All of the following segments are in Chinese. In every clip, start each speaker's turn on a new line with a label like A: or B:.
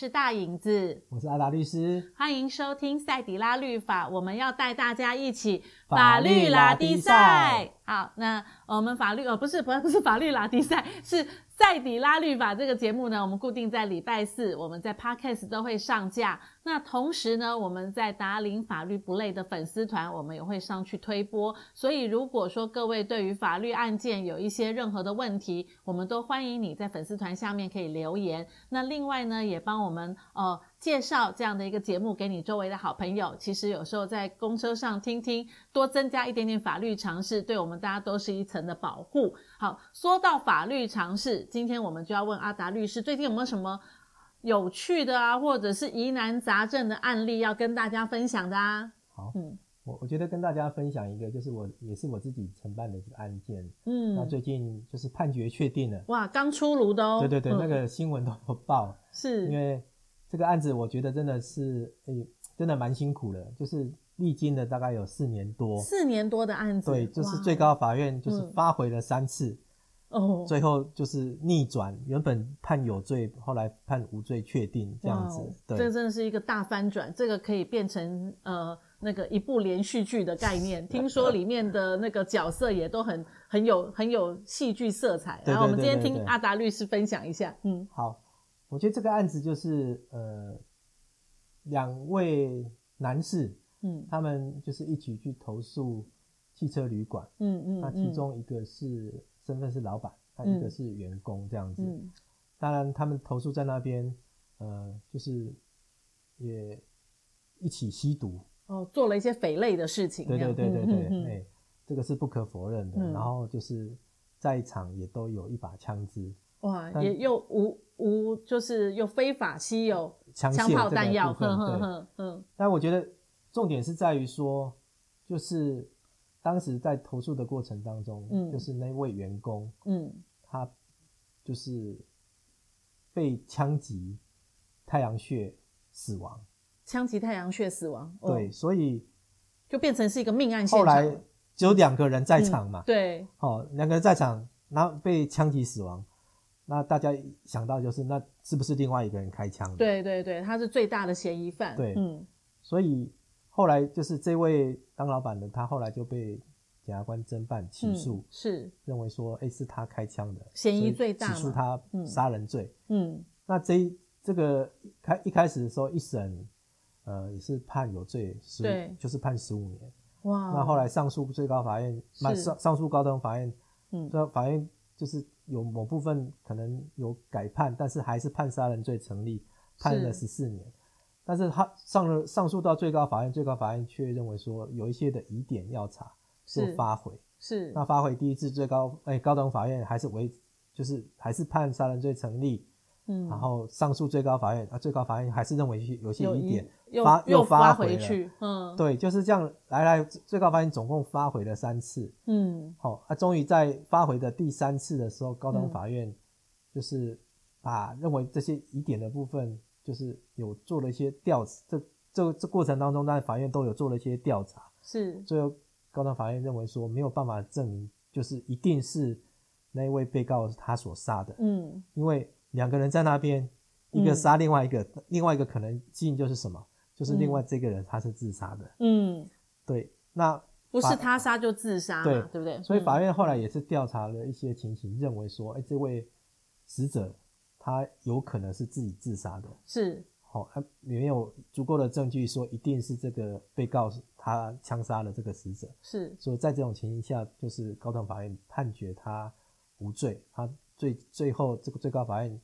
A: 是大影子，
B: 我是阿达律师，
A: 欢迎收听赛迪拉律法，我们要带大家一起法律拉迪赛。好，那我们法律呃不是不是不是法律拉迪赛是。赛迪拉律法这个节目呢，我们固定在礼拜四，我们在 Podcast 都会上架。那同时呢，我们在达林法律不累的粉丝团，我们也会上去推播。所以，如果说各位对于法律案件有一些任何的问题，我们都欢迎你在粉丝团下面可以留言。那另外呢，也帮我们呃。介绍这样的一个节目给你周围的好朋友，其实有时候在公车上听听，多增加一点点法律常识，对我们大家都是一层的保护。好，说到法律常识，今天我们就要问阿达律师，最近有没有什么有趣的啊，或者是疑难杂症的案例要跟大家分享的啊？
B: 好，嗯，我我觉得跟大家分享一个，就是我也是我自己承办的一个案件，嗯，那最近就是判决确定了，
A: 哇，刚出炉的哦，
B: 对对对，嗯、那个新闻都有报，
A: 是。
B: 因为。这个案子我觉得真的是，哎，真的蛮辛苦的，就是历经了大概有四年多，
A: 四年多的案子，
B: 对，就是最高法院就是发回了三次，哦、嗯，最后就是逆转，原本判有罪，后来判无罪确定这样子，对，
A: 这真的是一个大翻转，这个可以变成呃那个一部连续剧的概念，听说里面的那个角色也都很很有很有戏剧色彩，然后我们今天听阿达律师分享一下，嗯，
B: 好。我觉得这个案子就是呃，两位男士，嗯，他们就是一起去投诉汽车旅馆，嗯嗯，那其中一个是身份是老板，他一个是员工这样子。嗯，当然他们投诉在那边，呃，就是也一起吸毒，
A: 哦，做了一些匪类的事情。
B: 对对对对对，哎，这个是不可否认的。然后就是在场也都有一把枪支。
A: 哇，也又无无，就是又非法吸有枪炮弹药，呵呵呵，嗯。
B: 但我觉得重点是在于说，就是当时在投诉的过程当中，嗯，就是那位员工，嗯，他就是被枪击太阳穴死亡，
A: 枪击太阳穴死亡，
B: 对，所以
A: 就变成是一个命案现场。
B: 后来只有两个人在场嘛，
A: 对，
B: 哦，两个人在场，然后被枪击死亡。那大家想到就是，那是不是另外一个人开枪的？
A: 对对对，他是最大的嫌疑犯。
B: 对，嗯，所以后来就是这位当老板的，他后来就被检察官侦办起诉，
A: 嗯，是
B: 认为说，哎，是他开枪的，
A: 嫌疑最大，
B: 起诉他杀人罪。嗯，嗯，那这这个开一开始的时候一审，呃，也是判有罪，十五，就是判十五年。哇，那后来上诉最高法院，那上上诉高等法院，嗯，法院就是。有某部分可能有改判，但是还是判杀人罪成立，判了十四年。但是他上了上诉到最高法院，最高法院却认为说有一些的疑点要查，做发回。是，那发回第一次最高哎、欸、高等法院还是为，就是还是判杀人罪成立。嗯，然后上诉最高法院啊，最高法院还是认为有些疑点，发又发回去，嗯，对，就是这样来来，最高法院总共发回了三次，嗯，好，啊，终于在发回的第三次的时候，高等法院就是把认为这些疑点的部分，就是有做了一些调查，这这这过程当中，当然法院都有做了一些调查，是，最后高等法院认为说没有办法证明，就是一定是那一位被告是他所杀的，嗯，因为。两个人在那边，一个杀另外一个，嗯，另外一个可能性就是什么？就是另外这个人他是自杀的。嗯，对，那
A: 不是他杀就自杀，对对不对？
B: 所以法院后来也是调查了一些情形，认为说，哎，这位死者他有可能是自己自杀的。是，好，他没有足够的证据说一定是这个被告他枪杀了这个死者。是，所以在这种情形下，就是高等法院判决他无罪，他。最最后，这个最高法院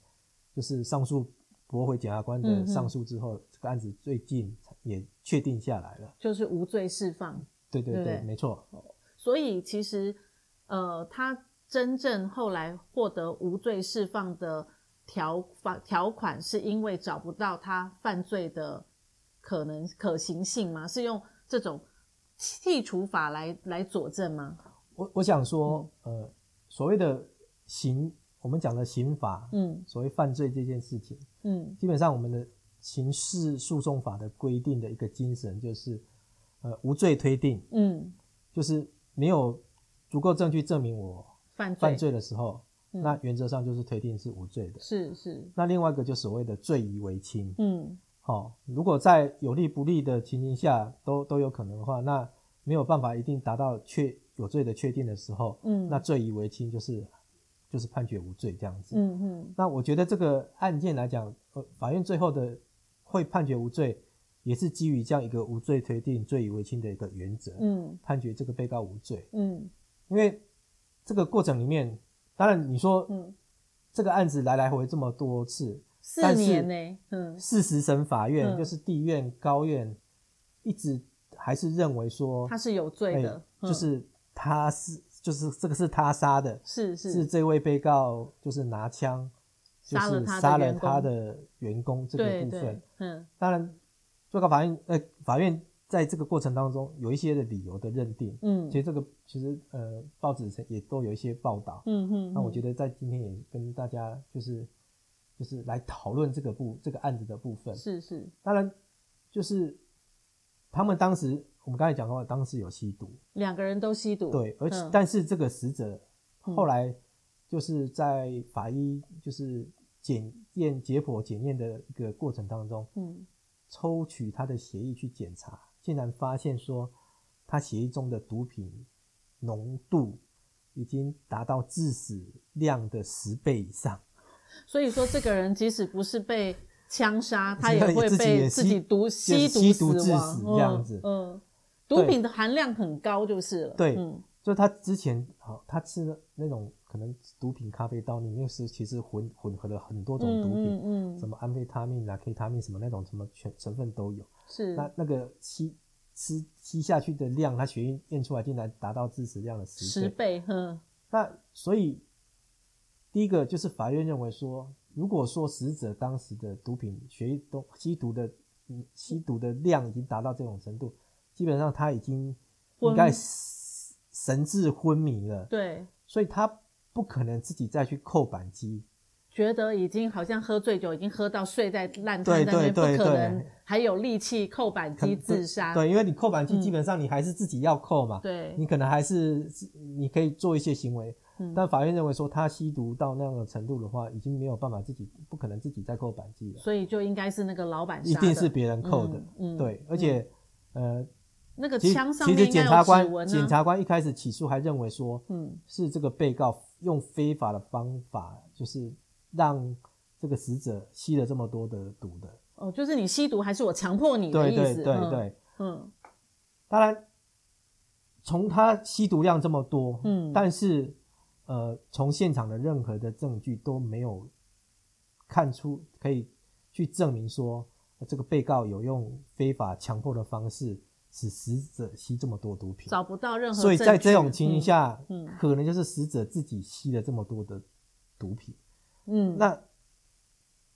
B: 就是上诉驳回检察官的上诉之后，嗯，这个案子最近也确定下来了，
A: 就是无罪释放。
B: 对对对，对没错。
A: 所以其实，呃，他真正后来获得无罪释放的条法条款，是因为找不到他犯罪的可能可行性吗？是用这种剔除法来来佐证吗？
B: 我我想说，嗯，呃，所谓的刑。我们讲的刑法，嗯，所谓犯罪这件事情，嗯，基本上我们的刑事诉讼法的规定的一个精神就是，呃，无罪推定，嗯，就是没有足够证据证明我犯罪的时候，嗯、那原则上就是推定是无罪的。
A: 是是。
B: 那另外一个就所谓的罪疑为轻。嗯。好、哦，如果在有利不利的情形下都都有可能的话，那没有办法一定达到确有罪的确定的时候，嗯，那罪疑为轻就是就是判决无罪这样子。嗯嗯。那我觉得这个案件来讲，呃，法院最后的会判决无罪，也是基于这样一个无罪推定、罪疑为轻的一个原则。嗯。判决这个被告无罪。嗯。因为这个过程里面，当然你说，嗯，这个案子来来回回这么多次。
A: 四年呢，嗯，
B: 四十审法院、嗯、就是地院、高院，一直还是认为说
A: 他是有罪的，
B: 欸、就是他是就是这个是他杀的，
A: 是是。
B: 是这位被告就是拿枪就是杀了他的员工。这个部分，嗯，当然最高法院呃法院在这个过程当中有一些的理由的认定，嗯，其实这个其实呃报纸也都有一些报道，嗯嗯，那我觉得在今天也跟大家就是。就是来讨论这个部这个案子的部分，
A: 是是，
B: 当然就是他们当时我们刚才讲过，当时有吸毒，
A: 两个人都吸毒，
B: 对，而且、嗯、但是这个死者后来就是在法医就是检验解剖检验的一个过程当中，嗯，抽取他的血液去检查，竟然发现说他血液中的毒品浓度已经达到致死量的十倍以上。
A: 所以说，这个人即使不是被枪杀，他也会被自己毒吸毒死亡
B: 这样子。
A: 嗯，毒品的含量很高就是了。
B: 对，就他之前好，他吃的那种可能毒品咖啡豆里面是其实混混合了很多种毒品，嗯，什么安非他命啊、K 他命什么那种什么全成分都有。是，那那个吸吃吸下去的量，他血液验出来竟然达到致死量的十倍。
A: 十倍，哼。
B: 那所以。第一个就是法院认为说，如果说死者当时的毒品血液都吸毒的，吸毒的量已经达到这种程度，基本上他已经应该神志昏迷了。
A: 对，
B: 所以他不可能自己再去扣扳机，
A: 觉得已经好像喝醉酒，已经喝到睡在烂摊那边，不可能还有力气扣扳机自杀。
B: 对，因为你扣扳机，基本上你还是自己要扣嘛。
A: 对，
B: 你可能还是你可以做一些行为。但法院认为说，他吸毒到那样的程度的话，已经没有办法自己，不可能自己再扣扳机了。
A: 所以就应该是那个老板，
B: 一定是别人扣的。嗯，对，而且，呃，
A: 那个枪上面
B: 其实检察官检察官一开始起诉还认为说，嗯，是这个被告用非法的方法，就是让这个死者吸了这么多的毒的。
A: 哦，就是你吸毒还是我强迫你的意思？
B: 对对对对，嗯，当然，从他吸毒量这么多，嗯，但是。呃，从现场的任何的证据都没有看出可以去证明说这个被告有用非法强迫的方式使死者吸这么多毒品，
A: 找不到任何。
B: 所以在这种情形下，嗯，可能就是死者自己吸了这么多的毒品。嗯，那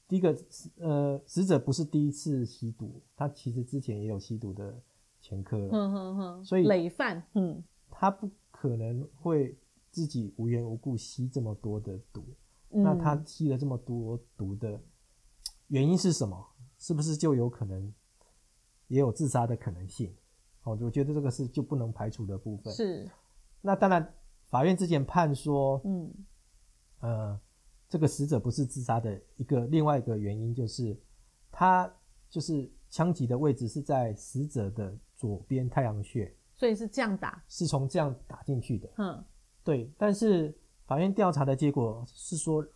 B: 第一个，呃，死者不是第一次吸毒，他其实之前也有吸毒的前科。嗯哼哼，所以
A: 累犯，嗯，
B: 他不可能会。自己无缘无故吸这么多的毒，嗯，那他吸了这么多毒的原因是什么？是不是就有可能也有自杀的可能性？哦，我觉得这个是就不能排除的部分。
A: 是。那
B: 当然，法院之前判说，嗯，呃，这个死者不是自杀的一个另外一个原因就是，他就是枪击的位置是在死者的左边太阳穴，
A: 所以是这样打，
B: 是从这样打进去的。嗯。对，但是法院调查的结果是说，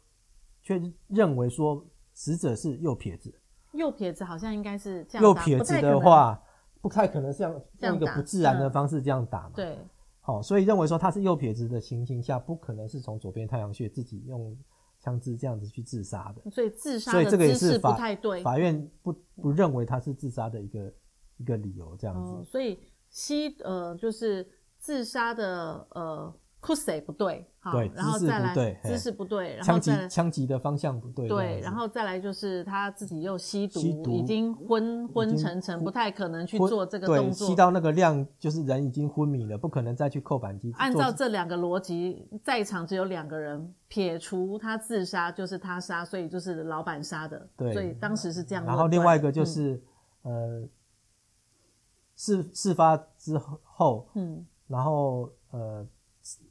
B: 却认为说死者是右撇子。
A: 右撇子好像应该是这样。
B: 右撇子的话，不太可能像用一个不自然的方式这样打嘛。
A: 对。
B: 好，所以认为说他是右撇子的情形下，不可能是从左边太阳穴自己用枪支这样子去自杀的。
A: 所以自杀的姿势不太对。
B: 法院不不认为他是自杀的一个一个理由这样子。
A: 嗯、所以西呃就是自杀的呃。酷谁不对，好，
B: 对，
A: 然后再来
B: 姿
A: 势不对，然后再
B: 枪击的方向不对，
A: 对，然后再来就是他自己又吸毒，吸毒已经昏昏沉沉，不太可能去做这个动作。
B: 吸到那个量，就是人已经昏迷了，不可能再去扣扳机。
A: 按照这两个逻辑，在场只有两个人，撇除他自杀就是他杀，所以就是老板杀的。对，所以当时是这样。
B: 然后另外一个就是，嗯、呃，事事发之后，嗯，然后呃。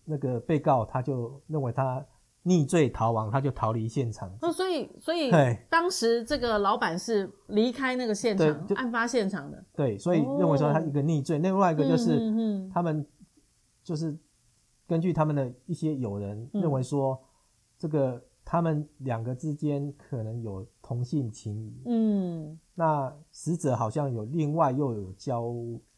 B: 那个被告他就认为他逆罪逃亡，他就逃离现场。
A: 哦，所以所以当时这个老板是离开那个现场，案发现场的。
B: 对，所以认为说他一个逆罪，哦、另外一个就是他们就是根据他们的一些友人认为说，这个他们两个之间可能有同性情谊。嗯，那死者好像有另外又有交。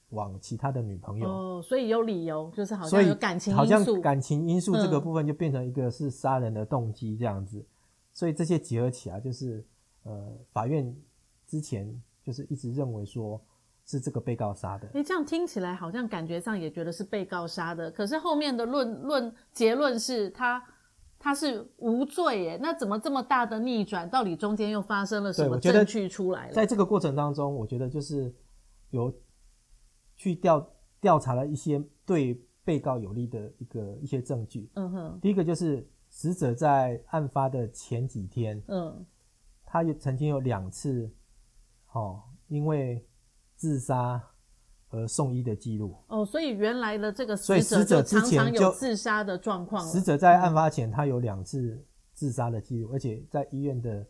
B: 往其他的女朋友
A: 哦，所以有理由，就是好像有感情因素，好像
B: 感情因素这个部分就变成一个是杀人的动机这样子，嗯、所以这些结合起来，就是呃，法院之前就是一直认为说是这个被告杀的。
A: 诶，这样听起来好像感觉上也觉得是被告杀的，可是后面的论论结论是他他是无罪耶，那怎么这么大的逆转？到底中间又发生了什么证据出来了？
B: 在这个过程当中，我觉得就是有。去调调查了一些对被告有利的一个一些证据。嗯哼。第一个就是死者在案发的前几天，嗯，他也曾经有两次，哦，因为自杀而送医的记录。
A: 哦，所以原来的这个死者之前有自杀的状况。
B: 死者在案发前，他有两次自杀的记录，而且在医院的。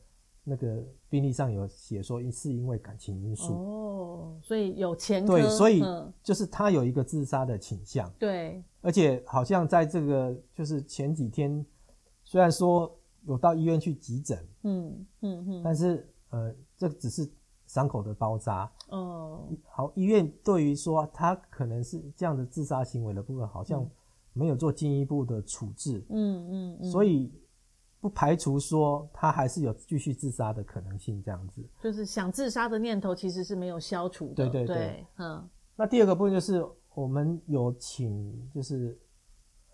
B: 那个病历上有写说，是因为感情因素
A: 哦，所以有前科。
B: 对，所以就是他有一个自杀的倾向。
A: 对，
B: 而且好像在这个就是前几天，虽然说有到医院去急诊，嗯嗯嗯，但是呃，这只是伤口的包扎哦。好，医院对于说他可能是这样的自杀行为的部分，好像没有做进一步的处置。嗯嗯嗯，所以。不排除说他还是有继续自杀的可能性，这样子
A: 就是想自杀的念头其实是没有消除的。
B: 对对对，嗯。那第二个部分就是我们有请，就是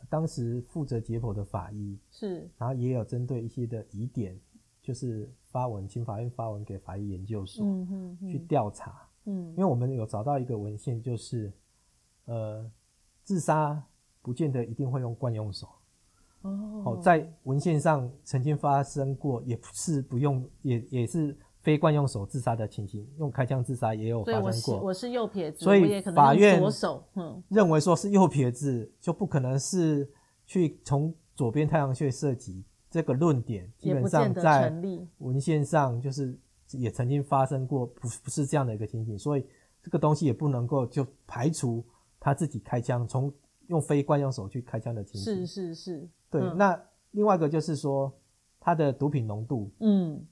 B: 当时负责解剖的法医是，然后也有针对一些的疑点，就是发文请法院发文给法医研究所，去调查，嗯，因为我们有找到一个文献，就是呃，自杀不见得一定会用惯用手。哦，在文献上曾经发生过，也不是不用，也也是非惯用手自杀的情形，用开枪自杀也有发生过。
A: 所以我是右撇子，
B: 所以法院认为说是右撇子就不可能是去从左边太阳穴射击，这个论点基本上在文献上就是也曾经发生过，不不是这样的一个情形，所以这个东西也不能够就排除他自己开枪，从用非惯用手去开枪的情形。
A: 是是是。
B: 对，那另外一个就是说，它的毒品浓度，嗯，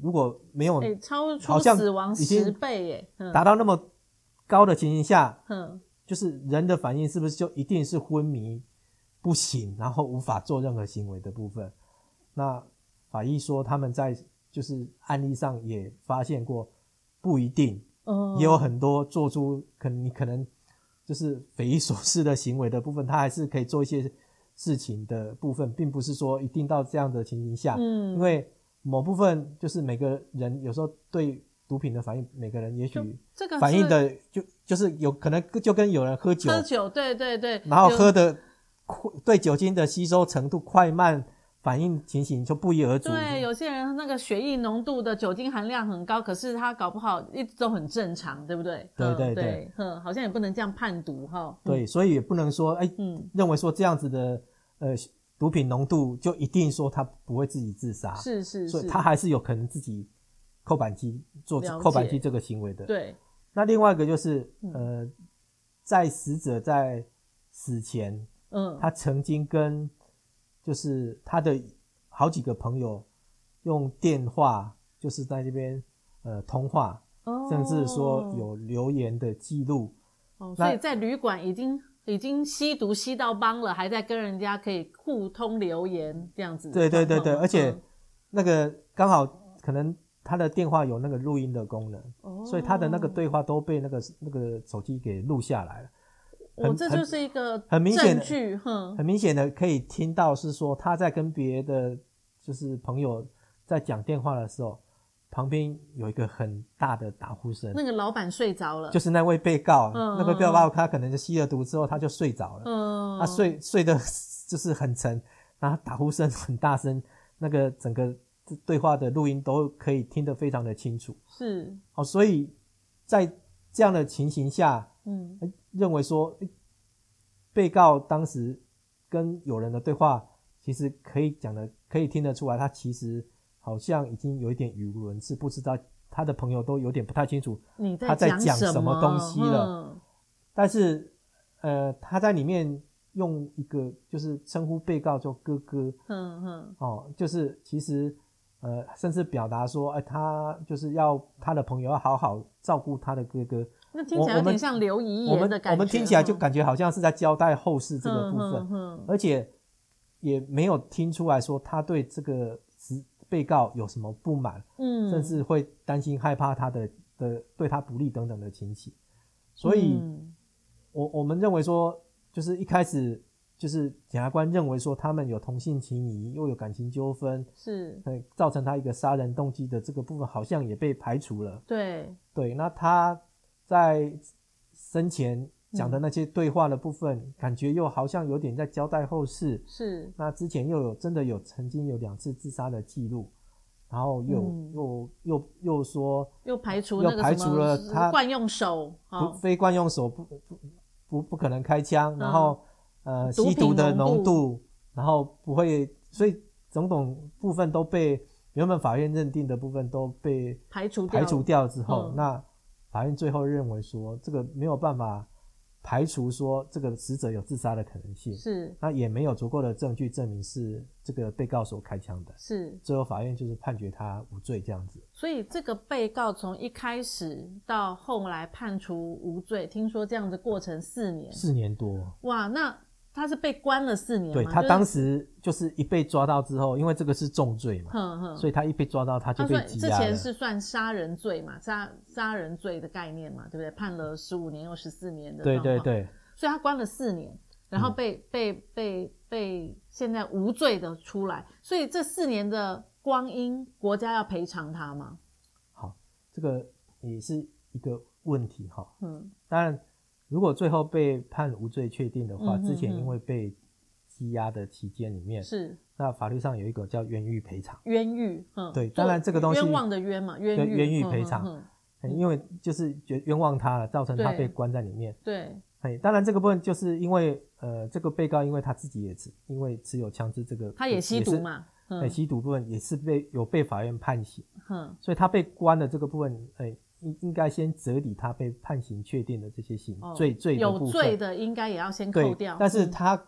B: 如果没有，
A: 欸、超出死亡十倍，耶，
B: 达到那么高的情形下，嗯，就是人的反应是不是就一定是昏迷不醒，然后无法做任何行为的部分？那法医说他们在就是案例上也发现过，不一定，嗯，也有很多做出可能你可能就是匪夷所思的行为的部分，他还是可以做一些。事情的部分，并不是说一定到这样的情形下，嗯，因为某部分就是每个人有时候对毒品的反应，每个人也许这个反应的就就是有可能就跟有人喝酒，
A: 喝酒，对对对，
B: 然后喝的对酒精的吸收程度快慢反应情形就不一而足。
A: 对，有些人那个血液浓度的酒精含量很高，可是他搞不好一直都很正常，对不对？
B: 对对对，
A: 嗯，好像也不能这样判读哈。
B: 对，所以也不能说哎，嗯，认为说这样子的。呃，毒品浓度就一定说他不会自己自杀，
A: 是是是，
B: 所以他还是有可能自己扣扳机做扣扳机这个行为的。
A: 对，
B: 那另外一个就是，呃，在死者在死前，嗯，他曾经跟就是他的好几个朋友用电话，就是在这边呃通话，哦，甚至说有留言的记录。
A: 哦，所以在旅馆已经。已经吸毒吸到帮了，还在跟人家可以互通留言这样子。
B: 对对对对，而且那个刚好可能他的电话有那个录音的功能，哦，所以他的那个对话都被那个那个手机给录下来了。
A: 哦，这就是一个很明显证据，哼，
B: 很明显的可以听到是说他在跟别的就是朋友在讲电话的时候。旁边有一个很大的打呼声，
A: 那个老板睡着了，
B: 就是那位被告，嗯、那个被告他可能就吸了毒之后他就睡着了，嗯，他睡睡得 就是很沉，然后打呼声很大声，那个整个对话的录音都可以听得非常的清楚，
A: 是，
B: 好，所以在这样的情形下，嗯，认为说被告当时跟友人的对话其实可以讲的，可以听得出来，他其实好像已经有一点语无伦次，不知道他的朋友都有点不太清楚他在讲什么东西了。嗯、但是，呃，他在里面用一个就是称呼被告叫哥哥，嗯嗯，哦，就是其实。呃，甚至表达说，哎，他就是要他的朋友要好好照顾他的哥哥。
A: 那听起来有点像留遗言的感觉。
B: 我们我们听起来就感觉好像是在交代后事这个部分，嗯嗯嗯、而且也没有听出来说他对这个被告有什么不满，嗯，甚至会担心害怕他的的对他不利等等的情形。所以，嗯、我我们认为说，就是一开始。就是检察官认为说他们有同性情谊，又有感情纠纷，
A: 是，
B: 造成他一个杀人动机的这个部分好像也被排除了。
A: 对
B: 对，那他在生前讲的那些对话的部分，嗯、感觉又好像有点在交代后事。
A: 是，
B: 那之前又有真的有曾经有两次自杀的记录，然后又、嗯、又又又说
A: 又排除又排除了他惯用手，
B: 不非惯用手不不不不可能开枪，然后。嗯呃，吸毒的浓度，然后不会，所以种种部分都被原本法院认定的部分都被
A: 排除
B: 排除掉之后，嗯、那法院最后认为说这个没有办法排除说这个死者有自杀的可能性，
A: 是，
B: 那也没有足够的证据证明是这个被告所开枪的，
A: 是，
B: 最后法院就是判决他无罪这样子。
A: 所以这个被告从一开始到后来判处无罪，听说这样的过程四年，
B: 四年多，
A: 哇，那。他是被关了四年，
B: 对，他当时就是一被抓到之后，因为这个是重罪嘛，所以他一被抓到他就被羁押。
A: 之前是算杀人罪嘛，杀杀人罪的概念嘛，对不对？判了十五年又十四年的，
B: 对对对，
A: 所以他关了四年，然后被、嗯、被被被现在无罪的出来，所以这四年的光阴，国家要赔偿他吗？
B: 好，这个也是一个问题哈。嗯，当然。如果最后被判无罪确定的话，嗯、哼哼之前因为被羁押的期间里面
A: 是，
B: 那法律上有一个叫冤狱赔偿。
A: 冤狱，
B: 嗯，对，当然这个东西
A: 冤枉的冤嘛，冤狱，
B: 冤狱赔偿，因为就是冤冤枉他了，造成他被关在里面。
A: 对，
B: 哎，当然这个部分就是因为呃，这个被告因为他自己也持因为持有枪支这个，
A: 他也吸毒嘛，
B: 哎，吸毒部分也是被有被法院判刑，嗯，所以他被关的这个部分，哎。应应该先折抵他被判刑确定的这些刑罪罪的部分，
A: 有罪的应该也要先扣掉，
B: 但是他。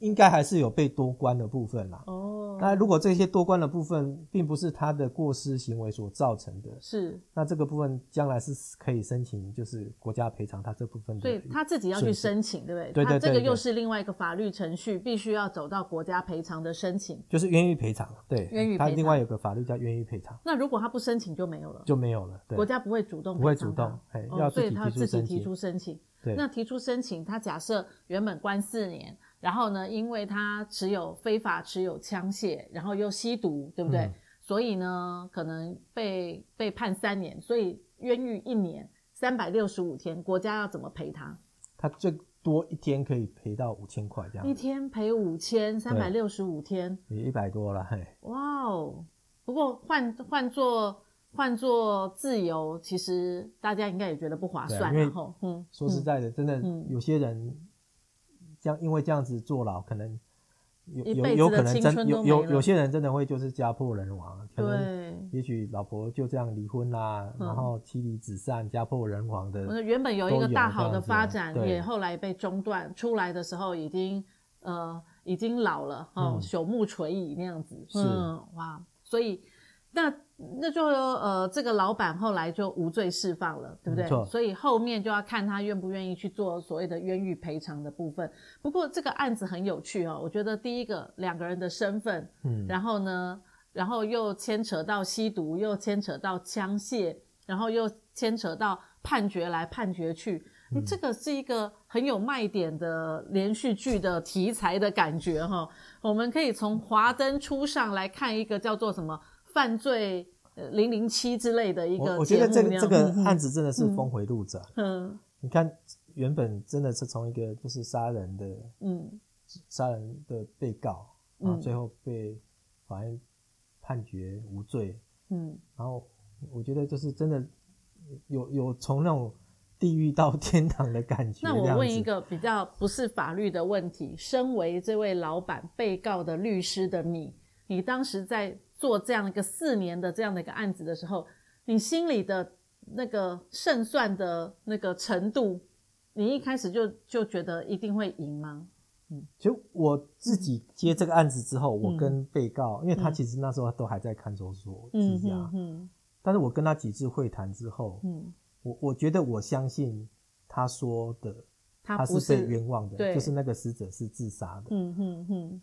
B: 应该还是有被多关的部分啦。哦，那如果这些多关的部分并不是他的过失行为所造成的，
A: 是，
B: 那这个部分将来是可以申请，就是国家赔偿他这部分的。
A: 所以他自己要去申请，对不对？对对对。他这个又是另外一个法律程序，必须要走到国家赔偿的申请。
B: 就是冤狱赔偿，对，
A: 冤狱赔偿。
B: 他另外有个法律叫冤狱赔偿。
A: 那如果他不申请就没有了，
B: 就没有了。对，
A: 国家不会主动，
B: 不会主动，哎，要自己提出申
A: 请。对，那提出申请，他假设原本关四年。然后呢，因为他持有非法持有枪械，然后又吸毒，对不对？嗯、所以呢，可能被被判三年，所以冤狱一年，三百六十五天，国家要怎么赔他？
B: 他最多一天可以赔到五千块这样。
A: 一天赔五千，三百六十五天，
B: 也一百多了嘿。
A: 哇哦！不过换换做换做自由，其实大家应该也觉得不划算。然后，嗯，
B: 说实在的，嗯、真的有些人。像因为这样子坐牢，可能有有有可能真有有有些人真的会就是家破人亡，可能也许老婆就这样离婚啦，然后妻离子散，家破人亡的。
A: 原本有一个大好的发展，也后来被中断。出来的时候已经呃已经老了，哦，朽木垂矣那样子。是哇，所以那。那就呃，这个老板后来就无罪释放了，对不对？所以后面就要看他愿不愿意去做所谓的冤狱赔偿的部分。不过这个案子很有趣哦，我觉得第一个两个人的身份，嗯，然后呢，然后又牵扯到吸毒，又牵扯到枪械，然后又牵扯到判决来判决去，你、嗯、这个是一个很有卖点的连续剧的题材的感觉哈、哦。我们可以从华灯初上来看一个叫做什么？犯罪呃零零七之类的一个
B: 我觉得这个这个案子真的是峰回路转。嗯，你看原本真的是从一个就是杀人的，嗯，杀人的被告，然后最后被法院判决无罪，嗯，然后我觉得就是真的有有从那种地狱到天堂的感觉。
A: 那我问一个比较不是法律的问题：身为这位老板、被告的律师的你，你当时在做这样一个四年的这样的一个案子的时候，你心里的那个胜算的那个程度，你一开始就就觉得一定会赢吗？
B: 嗯，就我自己接这个案子之后，嗯、我跟被告，因为他其实那时候都还在看守所羁押，嗯，嗯，但是我跟他几次会谈之后，嗯。我我觉得我相信他说的，他是被冤枉的，就是那个死者是自杀的。嗯嗯嗯。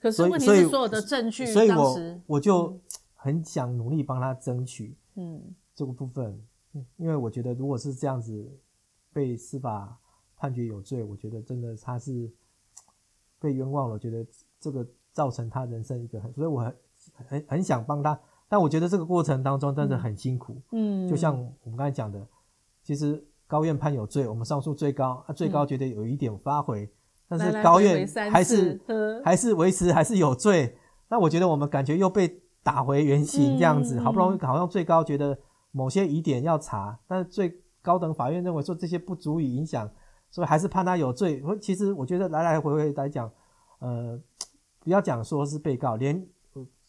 A: 可是问题是所有的证据，
B: 所以我我就很想努力帮他争取。嗯，这个部分，因为我觉得如果是这样子被司法判决有罪，我觉得真的他是被冤枉了。我觉得这个造成他人生一个很，所以我很很很想帮他，但我觉得这个过程当中真的很辛苦。嗯，就像我们刚才讲的。其实高院判有罪，我们上诉最高，啊，最高觉得有一点发回，嗯、但是高院还是还是维持还是有罪。那我觉得我们感觉又被打回原形这样子，嗯、好不容易好像最高觉得某些疑点要查，但是最高等法院认为说这些不足以影响，所以还是判他有罪。其实我觉得来来回回来讲，呃，不要讲说是被告，连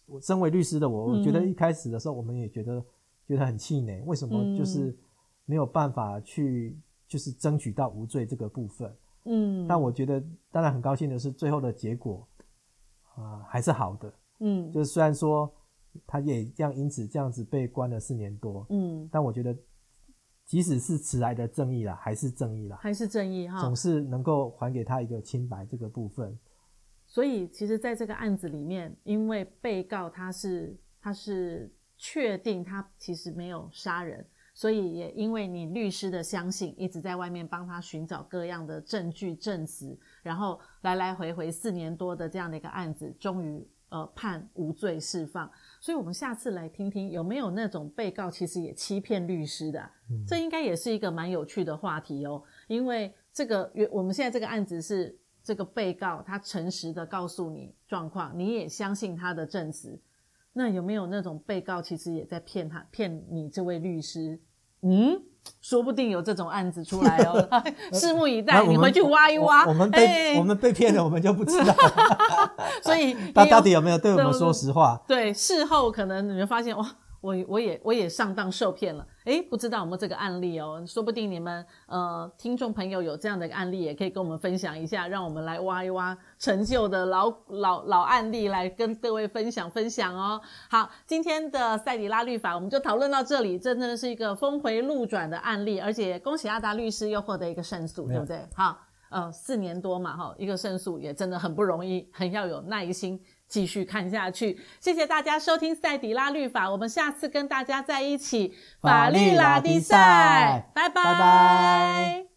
B: 我身为律师的我，我觉得一开始的时候我们也觉得觉得很气馁，为什么就是。没有办法去就是争取到无罪这个部分，嗯，但我觉得当然很高兴的是最后的结果啊、呃、还是好的，嗯，就是虽然说他也这样因此这样子被关了四年多，嗯，但我觉得即使是迟来的正义啦，还是正义啦，
A: 还是正义哈，
B: 总是能够还给他一个清白这个部分。
A: 所以其实在这个案子里面，因为被告他是他是确定他其实没有杀人。所以也因为你律师的相信，一直在外面帮他寻找各样的证据证词，然后来来回回四年多的这样的一个案子，终于呃判无罪释放。所以我们下次来听听有没有那种被告其实也欺骗律师的，嗯、这应该也是一个蛮有趣的话题哦。因为这个我们现在这个案子是这个被告他诚实的告诉你状况，你也相信他的证词，那有没有那种被告其实也在骗他骗你这位律师？嗯，说不定有这种案子出来哦，拭目以待。你回去挖一挖。
B: 我们被、欸、我们被骗了，我们就不知道。
A: 所以
B: 他到底有没有对我们说实话？
A: 对，对，事后可能你会发现哇。我我也我也上当受骗了，诶，不知道有没有这个案例哦？说不定你们呃听众朋友有这样的一个案例，也可以跟我们分享一下，让我们来挖一挖陈旧的老老老案例来跟各位分享分享哦。好，今天的塞底拉律法我们就讨论到这里，真的是一个峰回路转的案例，而且恭喜阿达律师又获得一个胜诉，对不对？好，呃，四年多嘛，哈，一个胜诉也真的很不容易，很要有耐心。继续看下去，谢谢大家收听《赛迪拉律法》，我们下次跟大家在一起。法律拉迪赛，拜拜。